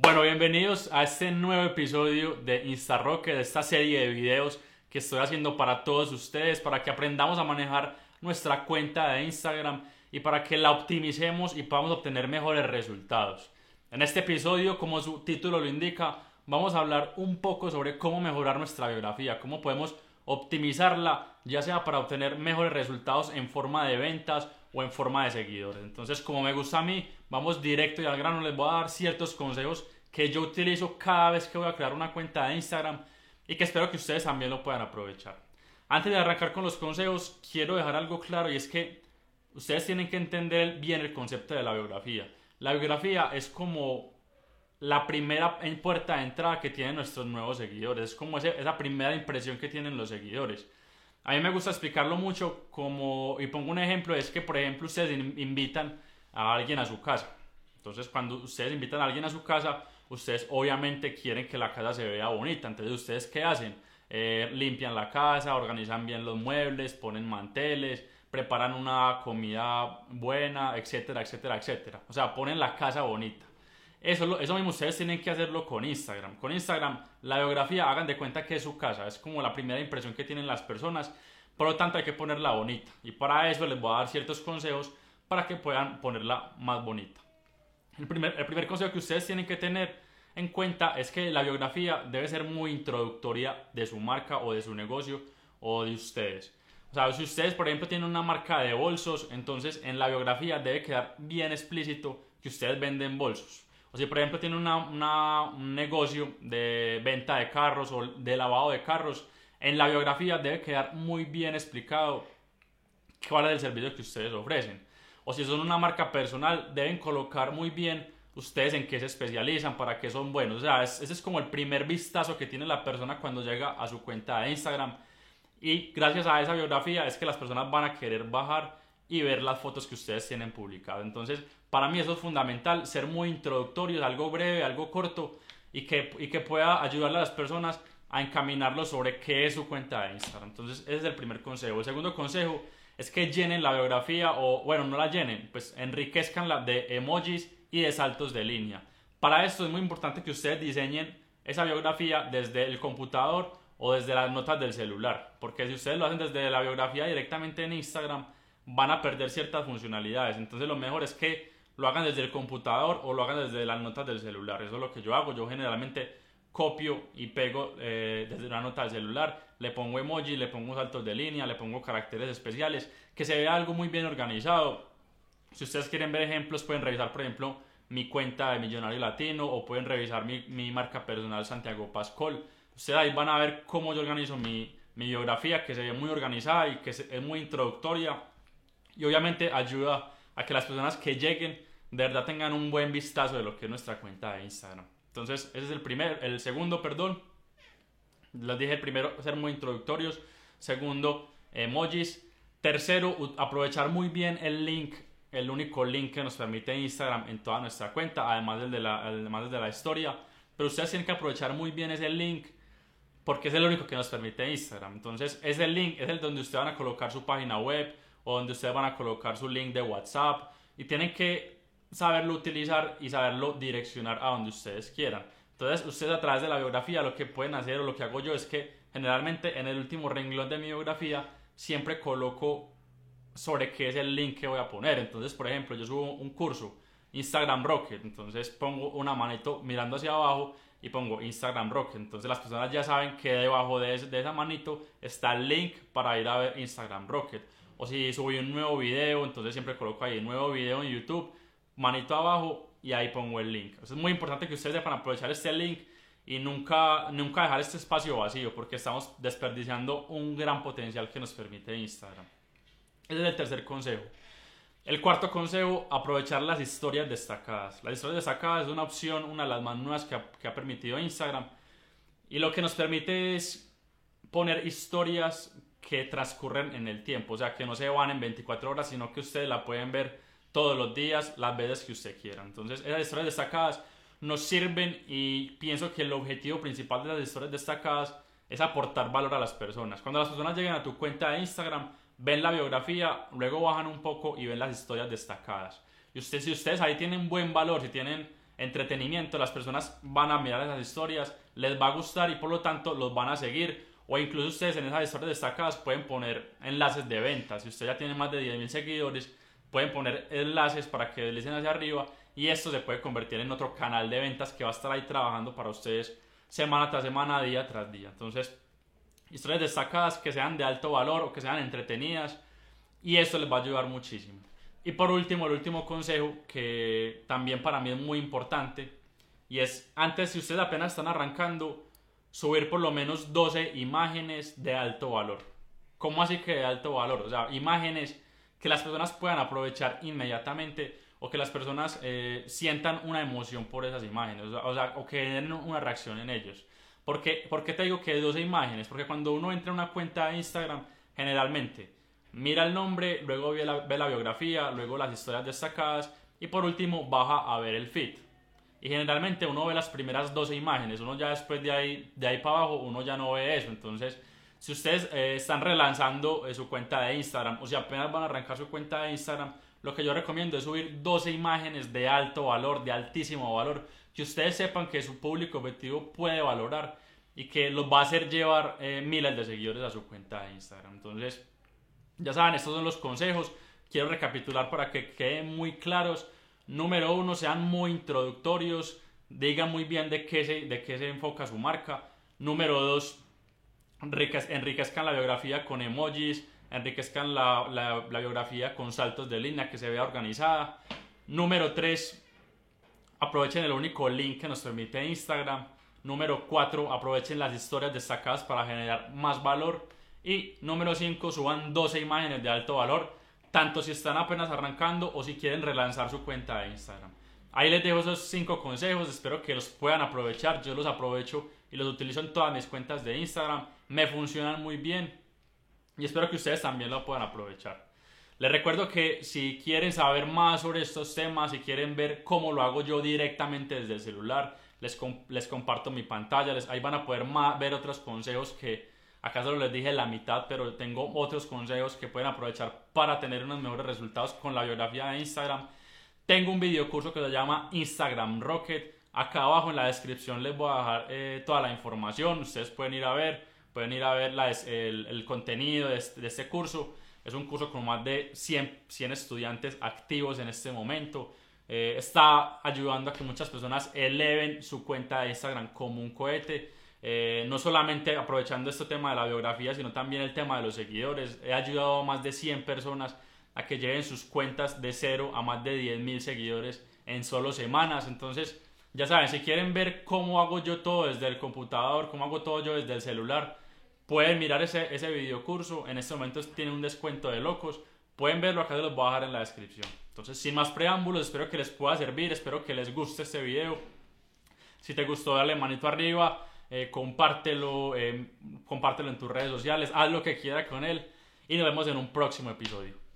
Bueno, bienvenidos a este nuevo episodio de InstaRocket, de esta serie de videos que estoy haciendo para todos ustedes, para que aprendamos a manejar nuestra cuenta de Instagram y para que la optimicemos y podamos obtener mejores resultados. En este episodio, como su título lo indica, vamos a hablar un poco sobre cómo mejorar nuestra biografía, cómo podemos optimizarla, ya sea para obtener mejores resultados en forma de ventas o en forma de seguidores. Entonces, como me gusta a mí, vamos directo y al grano, les voy a dar ciertos consejos que yo utilizo cada vez que voy a crear una cuenta de Instagram y que espero que ustedes también lo puedan aprovechar. Antes de arrancar con los consejos, quiero dejar algo claro y es que ustedes tienen que entender bien el concepto de la biografía. La biografía es como la primera puerta de entrada que tienen nuestros nuevos seguidores, es como esa primera impresión que tienen los seguidores. A mí me gusta explicarlo mucho como, y pongo un ejemplo, es que por ejemplo ustedes invitan a alguien a su casa. Entonces cuando ustedes invitan a alguien a su casa, ustedes obviamente quieren que la casa se vea bonita. Entonces ustedes qué hacen? Eh, limpian la casa, organizan bien los muebles, ponen manteles, preparan una comida buena, etcétera, etcétera, etcétera. O sea, ponen la casa bonita. Eso, eso mismo ustedes tienen que hacerlo con Instagram. Con Instagram, la biografía, hagan de cuenta que es su casa, es como la primera impresión que tienen las personas. Por lo tanto, hay que ponerla bonita. Y para eso les voy a dar ciertos consejos para que puedan ponerla más bonita. El primer, el primer consejo que ustedes tienen que tener en cuenta es que la biografía debe ser muy introductoria de su marca o de su negocio o de ustedes. O sea, si ustedes, por ejemplo, tienen una marca de bolsos, entonces en la biografía debe quedar bien explícito que ustedes venden bolsos. O si por ejemplo tiene un negocio de venta de carros o de lavado de carros, en la biografía debe quedar muy bien explicado cuál es el servicio que ustedes ofrecen. O si son una marca personal, deben colocar muy bien ustedes en qué se especializan, para qué son buenos. O sea, ese es como el primer vistazo que tiene la persona cuando llega a su cuenta de Instagram. Y gracias a esa biografía es que las personas van a querer bajar y ver las fotos que ustedes tienen publicadas. Entonces, para mí eso es fundamental, ser muy introductorio, algo breve, algo corto y que, y que pueda ayudarle a las personas a encaminarlo sobre qué es su cuenta de Instagram. Entonces, ese es el primer consejo. El segundo consejo es que llenen la biografía o, bueno, no la llenen, pues enriquezcanla de emojis y de saltos de línea. Para esto es muy importante que ustedes diseñen esa biografía desde el computador o desde las notas del celular, porque si ustedes lo hacen desde la biografía directamente en Instagram, van a perder ciertas funcionalidades. Entonces lo mejor es que lo hagan desde el computador o lo hagan desde las notas del celular. Eso es lo que yo hago. Yo generalmente copio y pego eh, desde una nota del celular, le pongo emoji, le pongo saltos de línea, le pongo caracteres especiales, que se vea algo muy bien organizado. Si ustedes quieren ver ejemplos, pueden revisar, por ejemplo, mi cuenta de Millonario Latino o pueden revisar mi, mi marca personal Santiago Pascol. Ustedes ahí van a ver cómo yo organizo mi, mi biografía, que se ve muy organizada y que es muy introductoria y obviamente ayuda a que las personas que lleguen de verdad tengan un buen vistazo de lo que es nuestra cuenta de Instagram. Entonces, ese es el primer, el segundo, perdón. Les dije primero, ser muy introductorios. Segundo, emojis. Tercero, aprovechar muy bien el link, el único link que nos permite Instagram en toda nuestra cuenta, además del de la, además de la historia. Pero ustedes tienen que aprovechar muy bien ese link porque es el único que nos permite Instagram. Entonces, ese link es el donde ustedes van a colocar su página web, o donde ustedes van a colocar su link de WhatsApp y tienen que saberlo utilizar y saberlo direccionar a donde ustedes quieran. Entonces, ustedes a través de la biografía lo que pueden hacer o lo que hago yo es que generalmente en el último renglón de mi biografía siempre coloco sobre qué es el link que voy a poner. Entonces, por ejemplo, yo subo un curso, Instagram Rocket, entonces pongo una manito mirando hacia abajo y pongo Instagram Rocket. Entonces las personas ya saben que debajo de, esa manito está el link para ir a ver Instagram Rocket o si subí un nuevo video, entonces siempre coloco ahí nuevo video en YouTube, manito abajo y ahí pongo el link. es muy importante que ustedes sepan aprovechar este link y nunca, nunca dejar este espacio vacío porque estamos desperdiciando un gran potencial que nos permite Instagram. Ese es el tercer consejo. El cuarto consejo, aprovechar las historias destacadas. Las historias destacadas es una opción, una de las más nuevas que ha, que ha permitido Instagram. Y lo que nos permite es poner historias que transcurren en el tiempo, o sea, que no se van en 24 horas, sino que ustedes la pueden ver todos los días, las veces que usted quiera. Entonces, esas historias destacadas nos sirven y pienso que el objetivo principal de las historias destacadas es aportar valor a las personas. Cuando las personas llegan a tu cuenta de Instagram, ven la biografía, luego bajan un poco y ven las historias destacadas. Y usted, si ustedes ahí tienen buen valor, si tienen entretenimiento, las personas van a mirar esas historias, les va a gustar y por lo tanto los van a seguir. O incluso ustedes en esas historias destacadas pueden poner enlaces de venta. Si usted ya tiene más de 10.000 seguidores, pueden poner enlaces para que deslicen hacia arriba y esto se puede convertir en otro canal de ventas que va a estar ahí trabajando para ustedes semana tras semana, día tras día. Entonces, historias destacadas que sean de alto valor o que sean entretenidas y esto les va a ayudar muchísimo. Y por último, el último consejo que también para mí es muy importante y es antes si ustedes apenas están arrancando, subir por lo menos 12 imágenes de alto valor. ¿Cómo así que de alto valor? O sea, imágenes que las personas puedan aprovechar inmediatamente o que las personas eh, sientan una emoción por esas imágenes, o sea, o, que den una reacción en ellos. ¿Por qué, ¿Por qué te digo que 12 imágenes? Porque cuando uno entra en una cuenta de Instagram, generalmente mira el nombre, luego ve la, ve la biografía, luego las historias destacadas y por último baja a ver el feed. Y generalmente uno ve las primeras 12 imágenes, uno ya después de ahí, de ahí para abajo, uno ya no ve eso. Entonces, si ustedes eh, están relanzando eh, su cuenta de Instagram o si apenas van a arrancar su cuenta de Instagram, lo que yo recomiendo es subir 12 imágenes de alto valor, de altísimo valor, que ustedes sepan que su público objetivo puede valorar y que los va a hacer llevar eh, miles de seguidores a su cuenta de Instagram. Entonces, ya saben, estos son los consejos. Quiero recapitular para que queden muy claros. Número uno, sean muy introductorios, digan muy bien de qué se, de qué se enfoca su marca. Número dos, enriquezcan la biografía con emojis, enriquezcan la, la, biografía con saltos de línea que se vea organizada. Número 3, aprovechen el único link que nos permite Instagram. Número 4, aprovechen las historias destacadas para generar más valor. Y número 5, suban 12 imágenes de alto valor, tanto si están apenas arrancando o si quieren relanzar su cuenta de Instagram. Ahí les dejo esos 5 consejos, espero que los puedan aprovechar. Yo los aprovecho y los utilizo en todas mis cuentas de Instagram. Me funcionan muy bien y espero que ustedes también lo puedan aprovechar. Les recuerdo que si quieren saber más sobre estos temas, si quieren ver cómo lo hago yo directamente desde el celular, les, les comparto mi pantalla, les, ahí van a poder ver otros consejos que acá solo les dije la mitad, pero tengo otros consejos que pueden aprovechar para tener unos mejores resultados con la biografía de Instagram. Tengo un video curso que se llama Instagram Rocket. Acá abajo en la descripción les voy a dejar eh, toda la información, ustedes pueden ir a ver pueden ir a ver el, contenido de este, curso. Es un curso con más de 100, 100 estudiantes activos en este momento. Eh, está ayudando a que muchas personas eleven su cuenta de Instagram como un cohete. Eh, no solamente aprovechando este tema de la biografía, sino también el tema de los seguidores. He ayudado a más de 100 personas a que lleven sus cuentas de cero a más de 10.000 seguidores en solo semanas. Entonces, ya saben, si quieren ver cómo hago yo todo desde el computador, cómo hago todo yo desde el celular, Pueden mirar ese, ese video curso. En este momento tiene un descuento de locos. Pueden verlo acá, se los voy a dejar en la descripción. Entonces, sin más preámbulos, espero que les pueda servir. Espero que les guste este video. Si te gustó, dale manito arriba. Eh, compártelo, eh, compártelo en tus redes sociales. Haz lo que quieras con él. Y nos vemos en un próximo episodio.